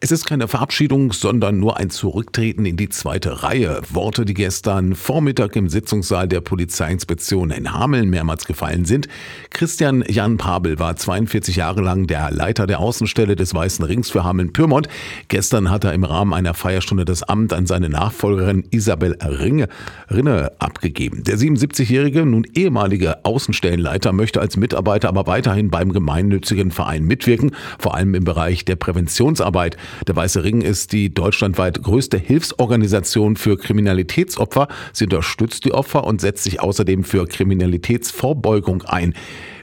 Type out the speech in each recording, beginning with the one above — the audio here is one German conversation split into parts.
Es ist keine Verabschiedung, sondern nur ein Zurücktreten in die zweite Reihe. Worte, die gestern Vormittag im Sitzungssaal der Polizeiinspektion in Hameln mehrmals gefallen sind. Christian Jan Pabel war 42 Jahre lang der Leiter der Außenstelle des Weißen Rings für Hameln-Pyrmont. Gestern hat er im Rahmen einer Feierstunde das Amt an seine Nachfolgerin Isabel Ringe, Rinne abgegeben. Der 77-jährige, nun ehemalige Außenstellenleiter möchte als Mitarbeiter aber weiterhin beim gemeinnützigen Verein mitwirken, vor allem im Bereich der Präventionsarbeit. Der Weiße Ring ist die deutschlandweit größte Hilfsorganisation für Kriminalitätsopfer. Sie unterstützt die Opfer und setzt sich außerdem für Kriminalitätsvorbeugung ein.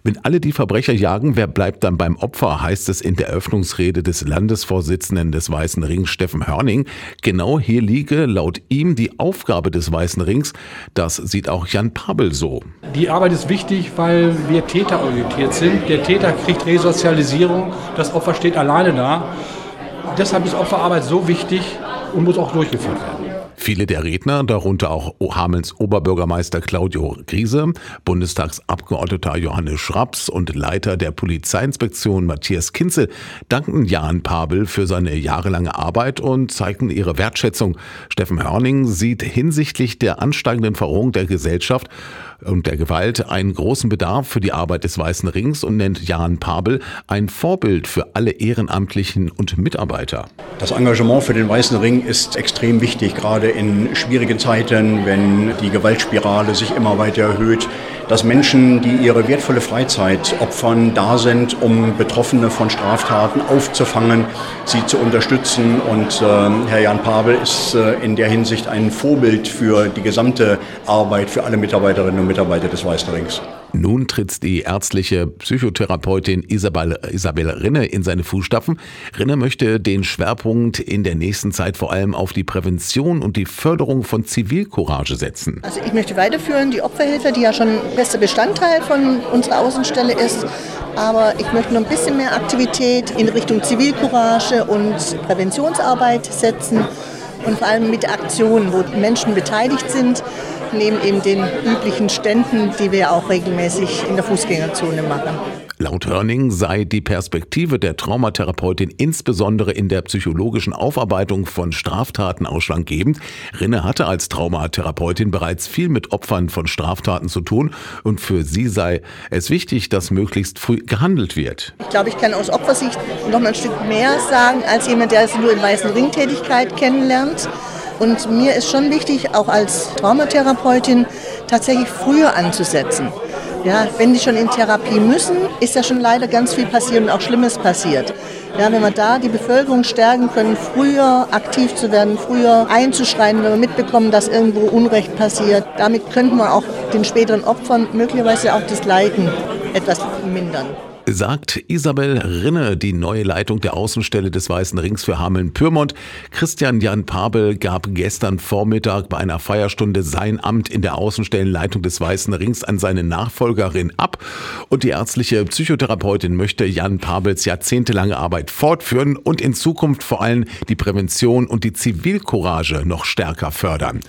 Wenn alle die Verbrecher jagen, wer bleibt dann beim Opfer, heißt es in der Eröffnungsrede des Landesvorsitzenden des Weißen Rings, Steffen Hörning. Genau hier liege laut ihm die Aufgabe des Weißen Rings. Das sieht auch Jan Pabel so. Die Arbeit ist wichtig, weil wir täterorientiert sind. Der Täter kriegt Resozialisierung, das Opfer steht alleine da. Deshalb ist Opferarbeit so wichtig und muss auch durchgeführt werden. Viele der Redner, darunter auch Hamelns Oberbürgermeister Claudio Griese, Bundestagsabgeordneter Johannes Schraps und Leiter der Polizeiinspektion Matthias Kinzel, danken Jan Pabel für seine jahrelange Arbeit und zeigten ihre Wertschätzung. Steffen Hörning sieht hinsichtlich der ansteigenden Verrohung der Gesellschaft und der Gewalt einen großen Bedarf für die Arbeit des Weißen Rings und nennt Jan Pabel ein Vorbild für alle Ehrenamtlichen und Mitarbeiter. Das Engagement für den Weißen Ring ist extrem wichtig, gerade in schwierigen Zeiten, wenn die Gewaltspirale sich immer weiter erhöht dass Menschen, die ihre wertvolle Freizeit opfern, da sind, um Betroffene von Straftaten aufzufangen, sie zu unterstützen. Und äh, Herr Jan Pavel ist äh, in der Hinsicht ein Vorbild für die gesamte Arbeit, für alle Mitarbeiterinnen und Mitarbeiter des Weißen Rings. Nun tritt die ärztliche Psychotherapeutin Isabel, Isabel Rinne in seine Fußstapfen. Rinne möchte den Schwerpunkt in der nächsten Zeit vor allem auf die Prävention und die Förderung von Zivilcourage setzen. Also ich möchte weiterführen die Opferhilfe, die ja schon bester Bestandteil von unserer Außenstelle ist. Aber ich möchte noch ein bisschen mehr Aktivität in Richtung Zivilcourage und Präventionsarbeit setzen und vor allem mit Aktionen, wo Menschen beteiligt sind, neben eben den üblichen Ständen, die wir auch regelmäßig in der Fußgängerzone machen. Laut Hörning sei die Perspektive der Traumatherapeutin insbesondere in der psychologischen Aufarbeitung von Straftaten ausschlaggebend. Rinne hatte als Traumatherapeutin bereits viel mit Opfern von Straftaten zu tun und für sie sei es wichtig, dass möglichst früh gehandelt wird. Ich glaube, ich kann aus Opfersicht noch mal ein Stück mehr sagen als jemand, der es nur in weißen Ringtätigkeit kennenlernt. Und mir ist schon wichtig, auch als Traumatherapeutin tatsächlich früher anzusetzen. Ja, wenn die schon in Therapie müssen, ist ja schon leider ganz viel passiert und auch Schlimmes passiert. Ja, wenn wir da die Bevölkerung stärken können, früher aktiv zu werden, früher einzuschreien, wenn wir mitbekommen, dass irgendwo Unrecht passiert, damit könnten wir auch den späteren Opfern möglicherweise auch das Leiden etwas mindern sagt Isabel Rinne, die neue Leitung der Außenstelle des Weißen Rings für Hameln-Pyrmont. Christian Jan Pabel gab gestern Vormittag bei einer Feierstunde sein Amt in der Außenstellenleitung des Weißen Rings an seine Nachfolgerin ab. Und die ärztliche Psychotherapeutin möchte Jan Pabels jahrzehntelange Arbeit fortführen und in Zukunft vor allem die Prävention und die Zivilcourage noch stärker fördern.